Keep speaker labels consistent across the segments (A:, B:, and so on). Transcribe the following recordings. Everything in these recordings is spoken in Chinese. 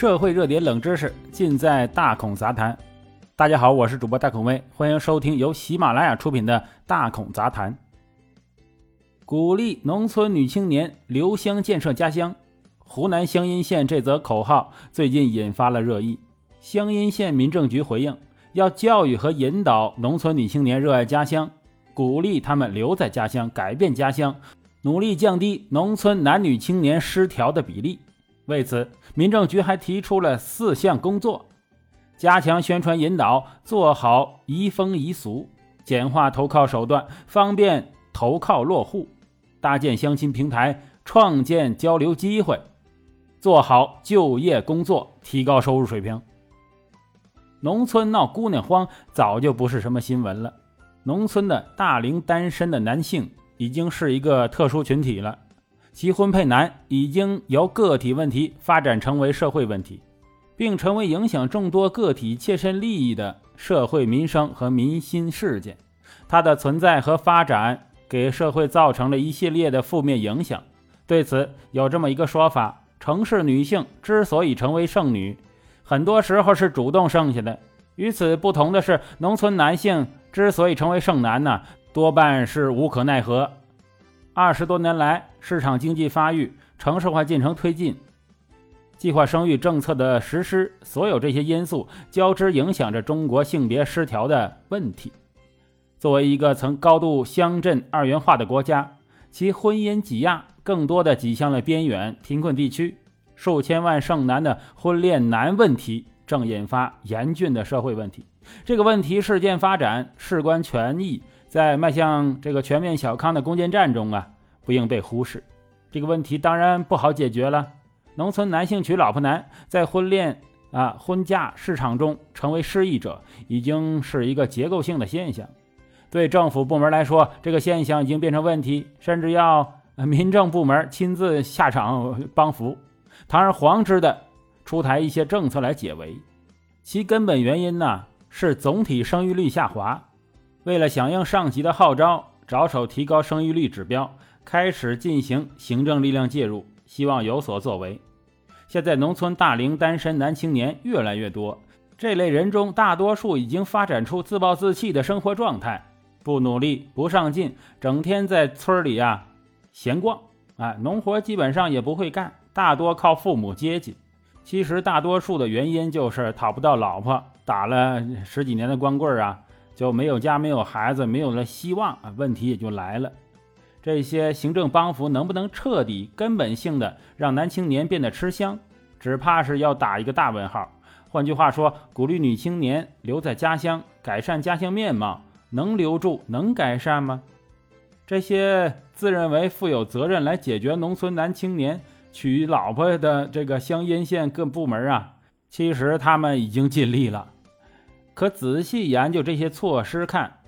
A: 社会热点冷知识尽在大孔杂谈。大家好，我是主播大孔威，欢迎收听由喜马拉雅出品的《大孔杂谈》。鼓励农村女青年留乡建设家乡，湖南湘阴县这则口号最近引发了热议。湘阴县民政局回应，要教育和引导农村女青年热爱家乡，鼓励他们留在家乡，改变家乡，努力降低农村男女青年失调的比例。为此，民政局还提出了四项工作：加强宣传引导，做好移风易俗，简化投靠手段，方便投靠落户，搭建相亲平台，创建交流机会，做好就业工作，提高收入水平。农村闹姑娘荒早就不是什么新闻了，农村的大龄单身的男性已经是一个特殊群体了。其婚配难已经由个体问题发展成为社会问题，并成为影响众多个体切身利益的社会民生和民心事件。它的存在和发展给社会造成了一系列的负面影响。对此，有这么一个说法：城市女性之所以成为剩女，很多时候是主动剩下的；与此不同的是，农村男性之所以成为剩男呢，多半是无可奈何。二十多年来，市场经济发育、城市化进程推进、计划生育政策的实施，所有这些因素交织影响着中国性别失调的问题。作为一个曾高度乡镇二元化的国家，其婚姻挤压更多的挤向了边远贫困地区，数千万剩男的婚恋难问题正引发严峻的社会问题。这个问题事件发展事关权益。在迈向这个全面小康的攻坚战中啊，不应被忽视。这个问题当然不好解决了。农村男性娶老婆难，在婚恋啊婚嫁市场中成为失意者，已经是一个结构性的现象。对政府部门来说，这个现象已经变成问题，甚至要民政部门亲自下场帮扶，堂而皇之的出台一些政策来解围。其根本原因呢，是总体生育率下滑。为了响应上级的号召，着手提高生育率指标，开始进行行政力量介入，希望有所作为。现在农村大龄单身男青年越来越多，这类人中大多数已经发展出自暴自弃的生活状态，不努力、不上进，整天在村里啊闲逛，啊，农活基本上也不会干，大多靠父母接济。其实大多数的原因就是讨不到老婆，打了十几年的光棍啊。就没有家，没有孩子，没有了希望啊！问题也就来了。这些行政帮扶能不能彻底、根本性的让男青年变得吃香？只怕是要打一个大问号。换句话说，鼓励女青年留在家乡，改善家乡面貌，能留住、能改善吗？这些自认为负有责任来解决农村男青年娶老婆的这个乡阴县各部门啊，其实他们已经尽力了。可仔细研究这些措施看，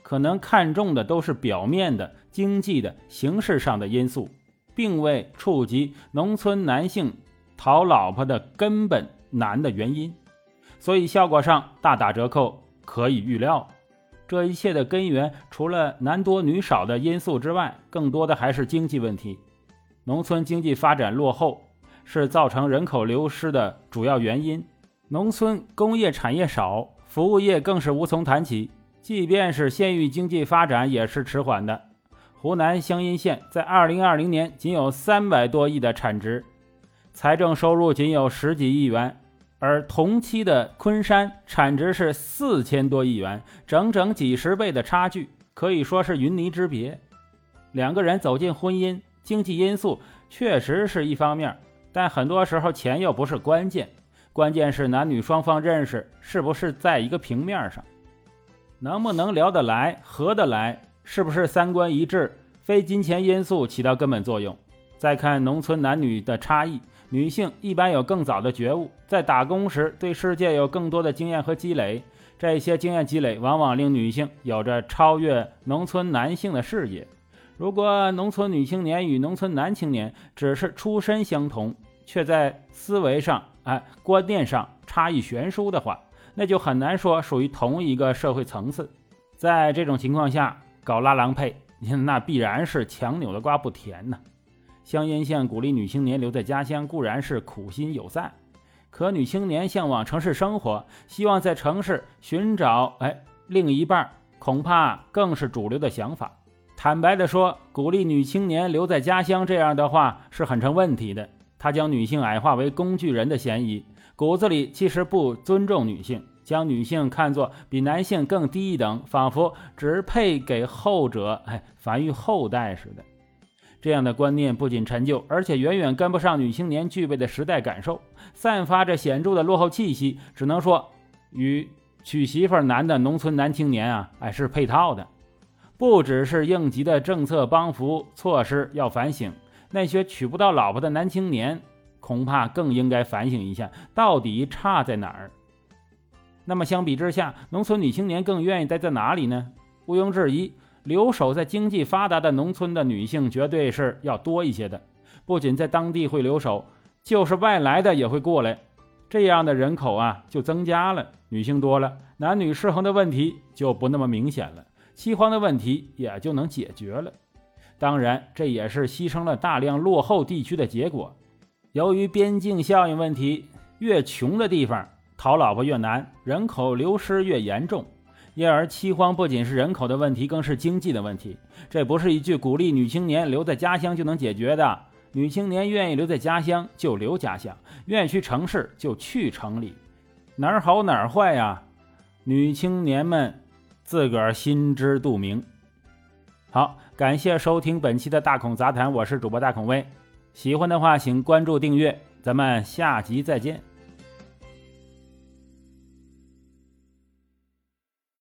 A: 可能看重的都是表面的经济的形式上的因素，并未触及农村男性讨老婆的根本难的原因，所以效果上大打折扣，可以预料。这一切的根源，除了男多女少的因素之外，更多的还是经济问题。农村经济发展落后，是造成人口流失的主要原因。农村工业产业少。服务业更是无从谈起，即便是县域经济发展也是迟缓的。湖南湘阴县在2020年仅有三百多亿的产值，财政收入仅有十几亿元，而同期的昆山产值是四千多亿元，整整几十倍的差距，可以说是云泥之别。两个人走进婚姻，经济因素确实是一方面，但很多时候钱又不是关键。关键是男女双方认识是不是在一个平面上，能不能聊得来、合得来，是不是三观一致，非金钱因素起到根本作用。再看农村男女的差异，女性一般有更早的觉悟，在打工时对世界有更多的经验和积累，这些经验积累往往令女性有着超越农村男性的视野。如果农村女青年与农村男青年只是出身相同，却在思维上，哎，观念上差异悬殊的话，那就很难说属于同一个社会层次。在这种情况下搞拉郎配，那必然是强扭的瓜不甜呢。湘阴县鼓励女青年留在家乡，固然是苦心有赞，可女青年向往城市生活，希望在城市寻找哎另一半，恐怕更是主流的想法。坦白的说，鼓励女青年留在家乡这样的话是很成问题的。他将女性矮化为工具人的嫌疑，骨子里其实不尊重女性，将女性看作比男性更低一等，仿佛只配给后者哎繁育后代似的。这样的观念不仅陈旧，而且远远跟不上女青年具备的时代感受，散发着显著的落后气息。只能说，与娶媳妇难的农村男青年啊，哎是配套的。不只是应急的政策帮扶措施要反省，那些娶不到老婆的男青年，恐怕更应该反省一下，到底差在哪儿。那么相比之下，农村女青年更愿意待在哪里呢？毋庸置疑。留守在经济发达的农村的女性，绝对是要多一些的。不仅在当地会留守，就是外来的也会过来，这样的人口啊就增加了，女性多了，男女失衡的问题就不那么明显了，饥荒的问题也就能解决了。当然，这也是牺牲了大量落后地区的结果。由于边境效应问题，越穷的地方讨老婆越难，人口流失越严重。因而，饥荒不仅是人口的问题，更是经济的问题。这不是一句鼓励女青年留在家乡就能解决的。女青年愿意留在家乡就留家乡，愿意去城市就去城里，哪儿好哪儿坏呀？女青年们自个儿心知肚明。好，感谢收听本期的大孔杂谈，我是主播大孔威。喜欢的话，请关注订阅，咱们下集再见。